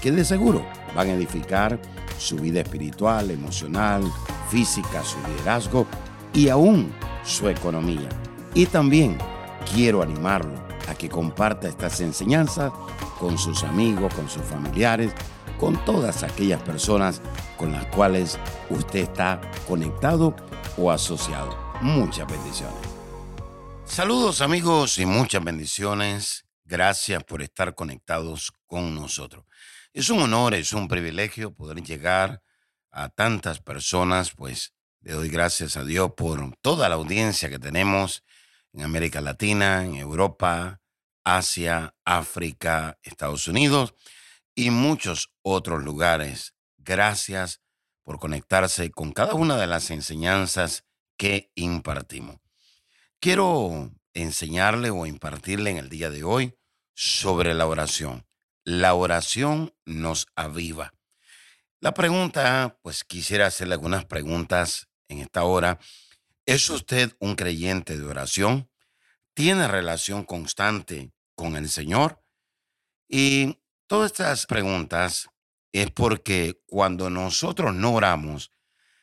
que de seguro van a edificar su vida espiritual, emocional, física, su liderazgo y aún su economía. Y también quiero animarlo a que comparta estas enseñanzas con sus amigos, con sus familiares, con todas aquellas personas con las cuales usted está conectado o asociado. Muchas bendiciones. Saludos amigos y muchas bendiciones. Gracias por estar conectados con nosotros. Es un honor, es un privilegio poder llegar a tantas personas, pues le doy gracias a Dios por toda la audiencia que tenemos en América Latina, en Europa, Asia, África, Estados Unidos y muchos otros lugares. Gracias por conectarse con cada una de las enseñanzas que impartimos. Quiero enseñarle o impartirle en el día de hoy sobre la oración la oración nos aviva. La pregunta, pues quisiera hacerle algunas preguntas en esta hora. ¿Es usted un creyente de oración? ¿Tiene relación constante con el Señor? Y todas estas preguntas es porque cuando nosotros no oramos,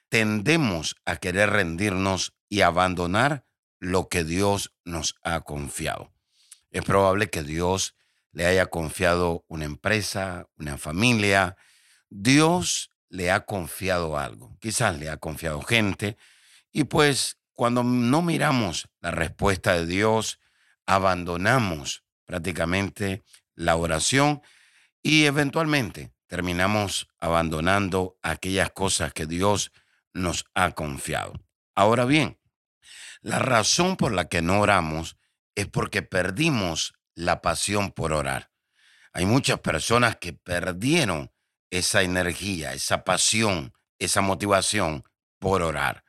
tendemos a querer rendirnos y abandonar lo que Dios nos ha confiado. Es probable que Dios le haya confiado una empresa, una familia. Dios le ha confiado algo. Quizás le ha confiado gente. Y pues cuando no miramos la respuesta de Dios, abandonamos prácticamente la oración y eventualmente terminamos abandonando aquellas cosas que Dios nos ha confiado. Ahora bien, la razón por la que no oramos es porque perdimos la pasión por orar. Hay muchas personas que perdieron esa energía, esa pasión, esa motivación por orar.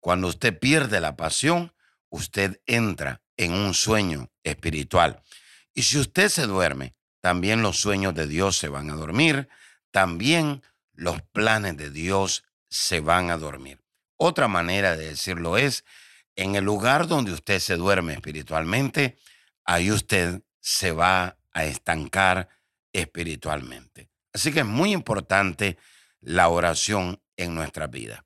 Cuando usted pierde la pasión, usted entra en un sueño espiritual. Y si usted se duerme, también los sueños de Dios se van a dormir, también los planes de Dios se van a dormir. Otra manera de decirlo es, en el lugar donde usted se duerme espiritualmente, ahí usted se va a estancar espiritualmente. Así que es muy importante la oración en nuestra vida.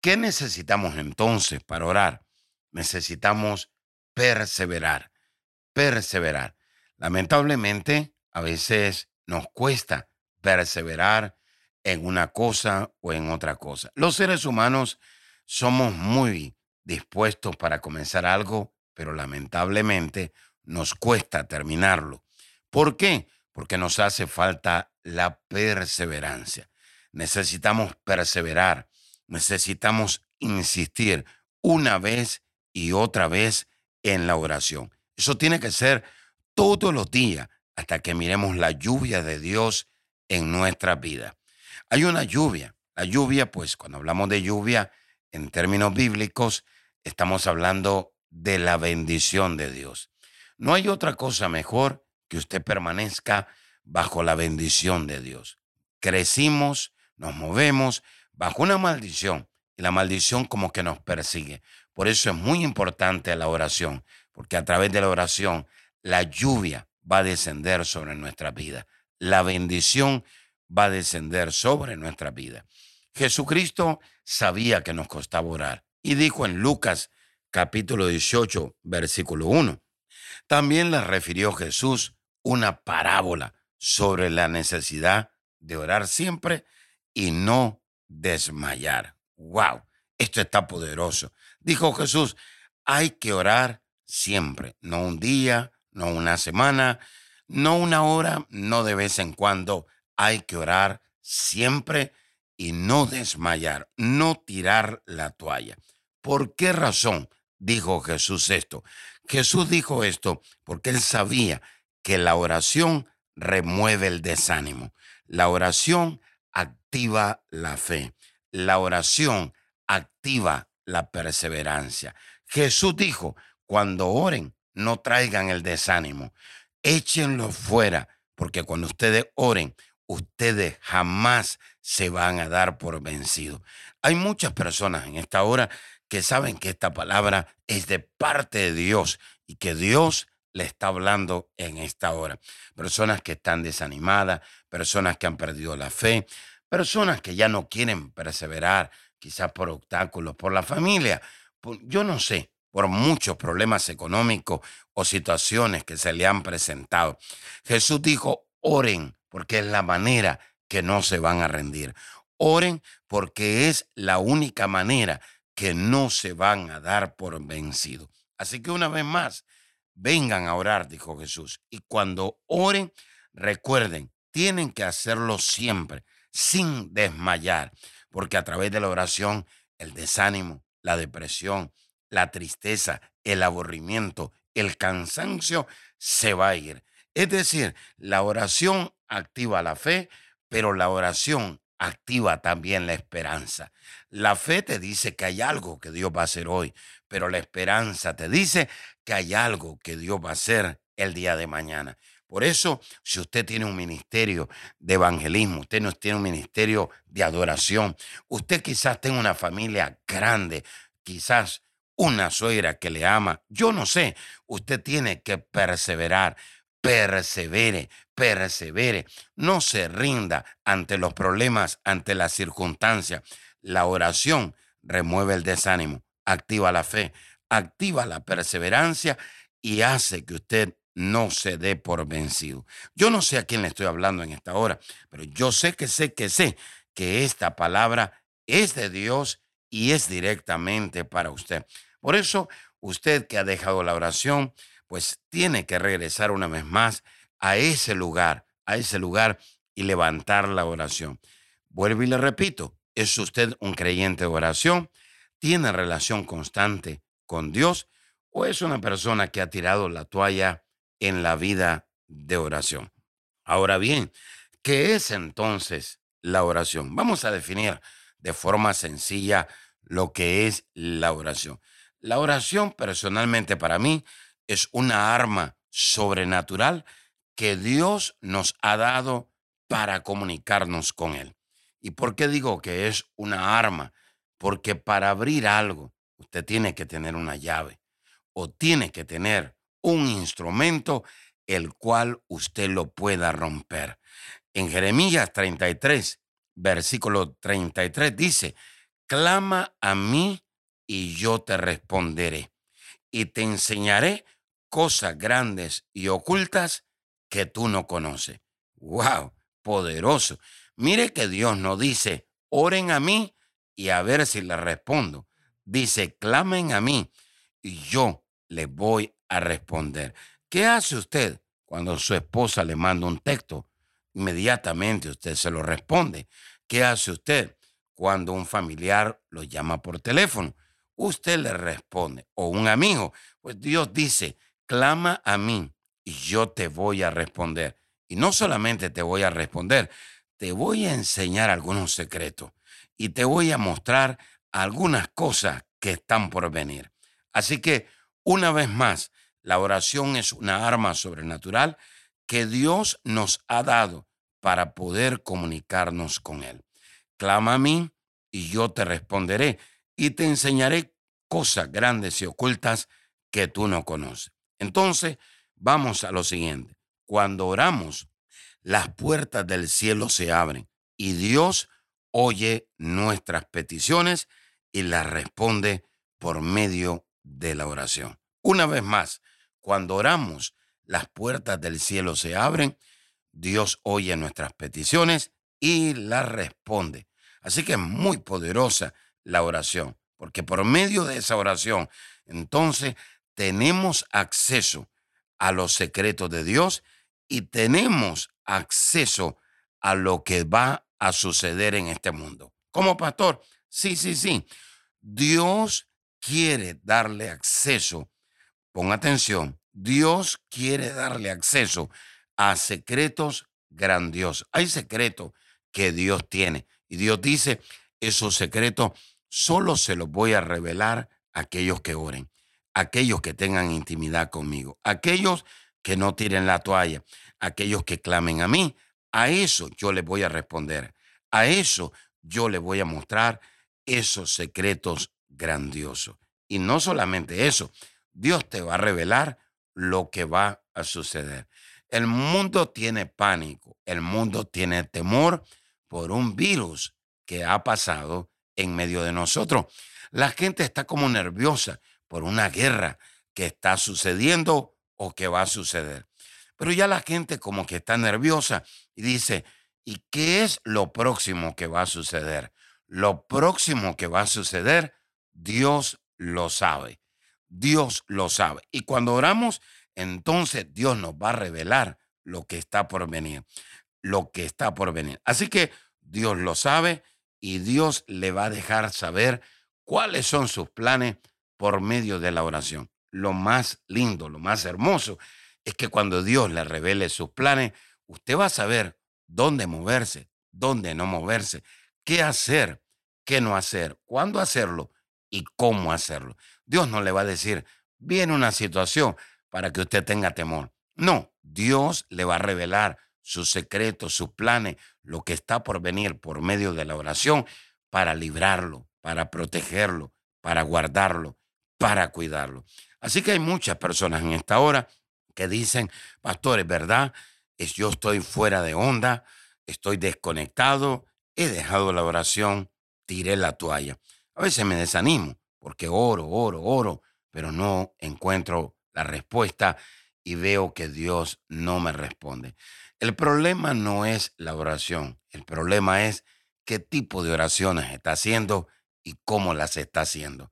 ¿Qué necesitamos entonces para orar? Necesitamos perseverar, perseverar. Lamentablemente, a veces nos cuesta perseverar en una cosa o en otra cosa. Los seres humanos somos muy dispuestos para comenzar algo, pero lamentablemente nos cuesta terminarlo. ¿Por qué? Porque nos hace falta la perseverancia. Necesitamos perseverar, necesitamos insistir una vez y otra vez en la oración. Eso tiene que ser todos los días hasta que miremos la lluvia de Dios en nuestra vida. Hay una lluvia. La lluvia, pues cuando hablamos de lluvia en términos bíblicos, estamos hablando de la bendición de Dios. No hay otra cosa mejor que usted permanezca bajo la bendición de Dios. Crecimos, nos movemos bajo una maldición y la maldición como que nos persigue. Por eso es muy importante la oración, porque a través de la oración la lluvia va a descender sobre nuestra vida. La bendición va a descender sobre nuestra vida. Jesucristo sabía que nos costaba orar y dijo en Lucas capítulo 18, versículo 1, también le refirió Jesús una parábola sobre la necesidad de orar siempre y no desmayar. ¡Wow! Esto está poderoso. Dijo Jesús, hay que orar siempre, no un día, no una semana, no una hora, no de vez en cuando. Hay que orar siempre y no desmayar, no tirar la toalla. ¿Por qué razón dijo Jesús esto? Jesús dijo esto porque él sabía que la oración remueve el desánimo. La oración activa la fe. La oración activa la perseverancia. Jesús dijo, cuando oren, no traigan el desánimo, échenlo fuera, porque cuando ustedes oren, ustedes jamás se van a dar por vencidos. Hay muchas personas en esta hora que saben que esta palabra es de parte de Dios y que Dios le está hablando en esta hora. Personas que están desanimadas, personas que han perdido la fe, personas que ya no quieren perseverar, quizás por obstáculos, por la familia, yo no sé, por muchos problemas económicos o situaciones que se le han presentado. Jesús dijo, oren, porque es la manera que no se van a rendir. Oren porque es la única manera que no se van a dar por vencido. Así que una vez más, vengan a orar, dijo Jesús. Y cuando oren, recuerden, tienen que hacerlo siempre, sin desmayar, porque a través de la oración, el desánimo, la depresión, la tristeza, el aburrimiento, el cansancio se va a ir. Es decir, la oración activa la fe, pero la oración activa también la esperanza. La fe te dice que hay algo que Dios va a hacer hoy, pero la esperanza te dice que hay algo que Dios va a hacer el día de mañana. Por eso, si usted tiene un ministerio de evangelismo, usted no tiene un ministerio de adoración, usted quizás tenga una familia grande, quizás una suegra que le ama, yo no sé, usted tiene que perseverar, persevere, persevere, no se rinda ante los problemas, ante las circunstancias. La oración remueve el desánimo, activa la fe, activa la perseverancia y hace que usted no se dé por vencido. Yo no sé a quién le estoy hablando en esta hora, pero yo sé que sé que sé que esta palabra es de Dios y es directamente para usted. Por eso, usted que ha dejado la oración, pues tiene que regresar una vez más a ese lugar, a ese lugar y levantar la oración. Vuelvo y le repito, ¿es usted un creyente de oración? ¿Tiene relación constante con Dios? ¿O es una persona que ha tirado la toalla en la vida de oración? Ahora bien, ¿qué es entonces la oración? Vamos a definir de forma sencilla lo que es la oración. La oración personalmente para mí es una arma sobrenatural que Dios nos ha dado para comunicarnos con Él. ¿Y por qué digo que es una arma? Porque para abrir algo usted tiene que tener una llave o tiene que tener un instrumento el cual usted lo pueda romper. En Jeremías 33, versículo 33 dice, clama a mí y yo te responderé y te enseñaré cosas grandes y ocultas que tú no conoces. ¡Wow! Poderoso. Mire que Dios no dice, oren a mí y a ver si le respondo. Dice, clamen a mí y yo le voy a responder. ¿Qué hace usted cuando su esposa le manda un texto? Inmediatamente usted se lo responde. ¿Qué hace usted cuando un familiar lo llama por teléfono? Usted le responde. O un amigo. Pues Dios dice, clama a mí y yo te voy a responder. Y no solamente te voy a responder, te voy a enseñar algunos secretos y te voy a mostrar algunas cosas que están por venir. Así que, una vez más, la oración es una arma sobrenatural que Dios nos ha dado para poder comunicarnos con Él. Clama a mí y yo te responderé y te enseñaré cosas grandes y ocultas que tú no conoces. Entonces, vamos a lo siguiente. Cuando oramos, las puertas del cielo se abren y Dios oye nuestras peticiones y las responde por medio de la oración. Una vez más, cuando oramos, las puertas del cielo se abren, Dios oye nuestras peticiones y las responde. Así que es muy poderosa la oración, porque por medio de esa oración, entonces tenemos acceso a los secretos de Dios y tenemos acceso a lo que va a suceder en este mundo. Como pastor, sí, sí, sí. Dios quiere darle acceso, pon atención, Dios quiere darle acceso a secretos grandiosos. Hay secretos que Dios tiene. Y Dios dice, esos secretos solo se los voy a revelar a aquellos que oren, aquellos que tengan intimidad conmigo, aquellos que no tiren la toalla, aquellos que clamen a mí. A eso yo les voy a responder. A eso yo les voy a mostrar esos secretos grandiosos. Y no solamente eso, Dios te va a revelar lo que va a suceder. El mundo tiene pánico, el mundo tiene temor por un virus que ha pasado en medio de nosotros. La gente está como nerviosa por una guerra que está sucediendo o que va a suceder. Pero ya la gente como que está nerviosa y dice, ¿y qué es lo próximo que va a suceder? Lo próximo que va a suceder, Dios lo sabe. Dios lo sabe. Y cuando oramos, entonces Dios nos va a revelar lo que está por venir, lo que está por venir. Así que Dios lo sabe y Dios le va a dejar saber cuáles son sus planes por medio de la oración. Lo más lindo, lo más hermoso es que cuando Dios le revele sus planes, usted va a saber dónde moverse, dónde no moverse, qué hacer, qué no hacer, cuándo hacerlo y cómo hacerlo. Dios no le va a decir, viene una situación para que usted tenga temor. No, Dios le va a revelar sus secretos, sus planes, lo que está por venir por medio de la oración para librarlo, para protegerlo, para guardarlo, para cuidarlo. Así que hay muchas personas en esta hora que dicen, pastores, ¿verdad? Es, yo estoy fuera de onda, estoy desconectado, he dejado la oración, tiré la toalla. A veces me desanimo porque oro, oro, oro, pero no encuentro la respuesta y veo que Dios no me responde. El problema no es la oración, el problema es qué tipo de oraciones está haciendo y cómo las está haciendo.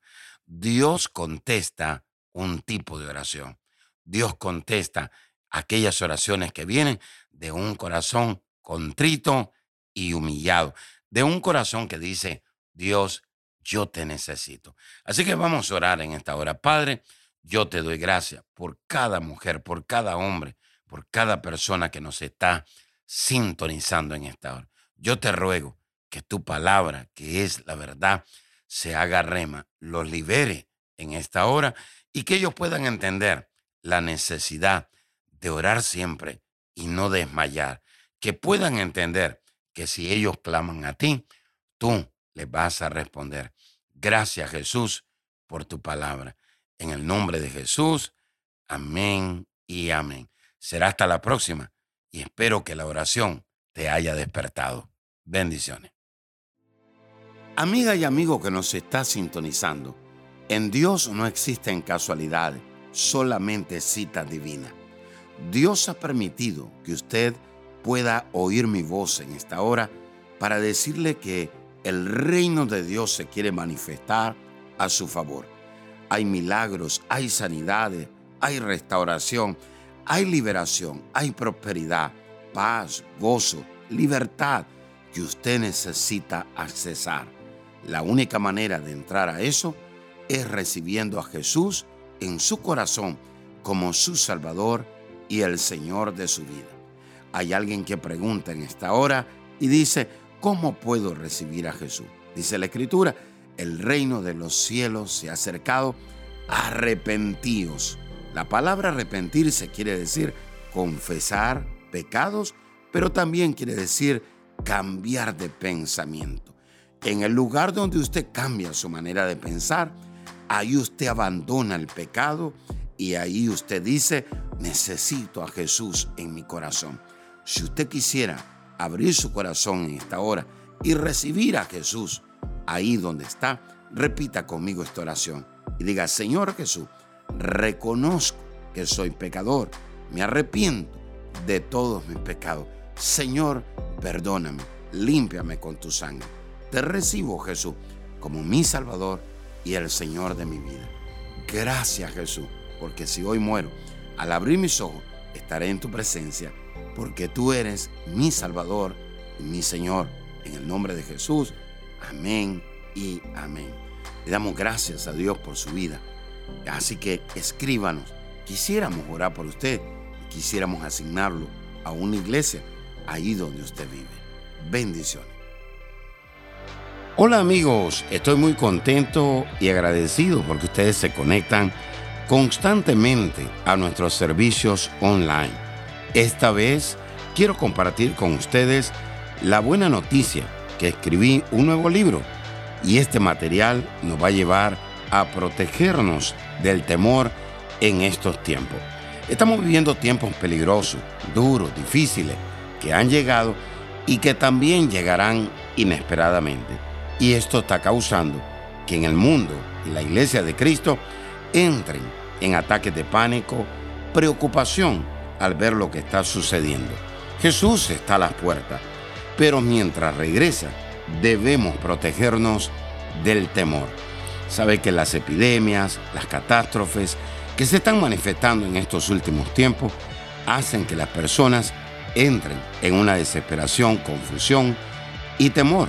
Dios contesta un tipo de oración. Dios contesta aquellas oraciones que vienen de un corazón contrito y humillado, de un corazón que dice, Dios, yo te necesito. Así que vamos a orar en esta hora. Padre, yo te doy gracias por cada mujer, por cada hombre, por cada persona que nos está sintonizando en esta hora. Yo te ruego que tu palabra, que es la verdad, se haga rema, los libere en esta hora y que ellos puedan entender la necesidad de orar siempre y no desmayar, que puedan entender que si ellos claman a ti, tú les vas a responder. Gracias Jesús por tu palabra. En el nombre de Jesús, amén y amén. Será hasta la próxima y espero que la oración te haya despertado. Bendiciones. Amiga y amigo que nos está sintonizando, en Dios no existen casualidades, solamente cita divina. Dios ha permitido que usted pueda oír mi voz en esta hora para decirle que el reino de Dios se quiere manifestar a su favor. Hay milagros, hay sanidades, hay restauración, hay liberación, hay prosperidad, paz, gozo, libertad que usted necesita accesar. La única manera de entrar a eso es recibiendo a Jesús en su corazón como su Salvador y el Señor de su vida. Hay alguien que pregunta en esta hora y dice, ¿Cómo puedo recibir a Jesús? Dice la Escritura, el reino de los cielos se ha acercado, arrepentíos. La palabra arrepentirse quiere decir confesar pecados, pero también quiere decir cambiar de pensamiento. En el lugar donde usted cambia su manera de pensar, ahí usted abandona el pecado y ahí usted dice, necesito a Jesús en mi corazón. Si usted quisiera abrir su corazón en esta hora y recibir a Jesús ahí donde está, repita conmigo esta oración y diga, Señor Jesús, reconozco que soy pecador, me arrepiento de todos mis pecados. Señor, perdóname, límpiame con tu sangre. Te recibo, Jesús, como mi Salvador y el Señor de mi vida. Gracias, Jesús, porque si hoy muero, al abrir mis ojos, estaré en tu presencia porque tú eres mi Salvador y mi Señor. En el nombre de Jesús, amén y amén. Le damos gracias a Dios por su vida. Así que escríbanos. Quisiéramos orar por usted y quisiéramos asignarlo a una iglesia ahí donde usted vive. Bendiciones. Hola amigos, estoy muy contento y agradecido porque ustedes se conectan constantemente a nuestros servicios online. Esta vez quiero compartir con ustedes la buena noticia que escribí un nuevo libro y este material nos va a llevar a protegernos del temor en estos tiempos. Estamos viviendo tiempos peligrosos, duros, difíciles, que han llegado y que también llegarán inesperadamente. Y esto está causando que en el mundo y la iglesia de Cristo entren en ataques de pánico, preocupación al ver lo que está sucediendo. Jesús está a las puertas, pero mientras regresa debemos protegernos del temor. Sabe que las epidemias, las catástrofes que se están manifestando en estos últimos tiempos hacen que las personas entren en una desesperación, confusión y temor.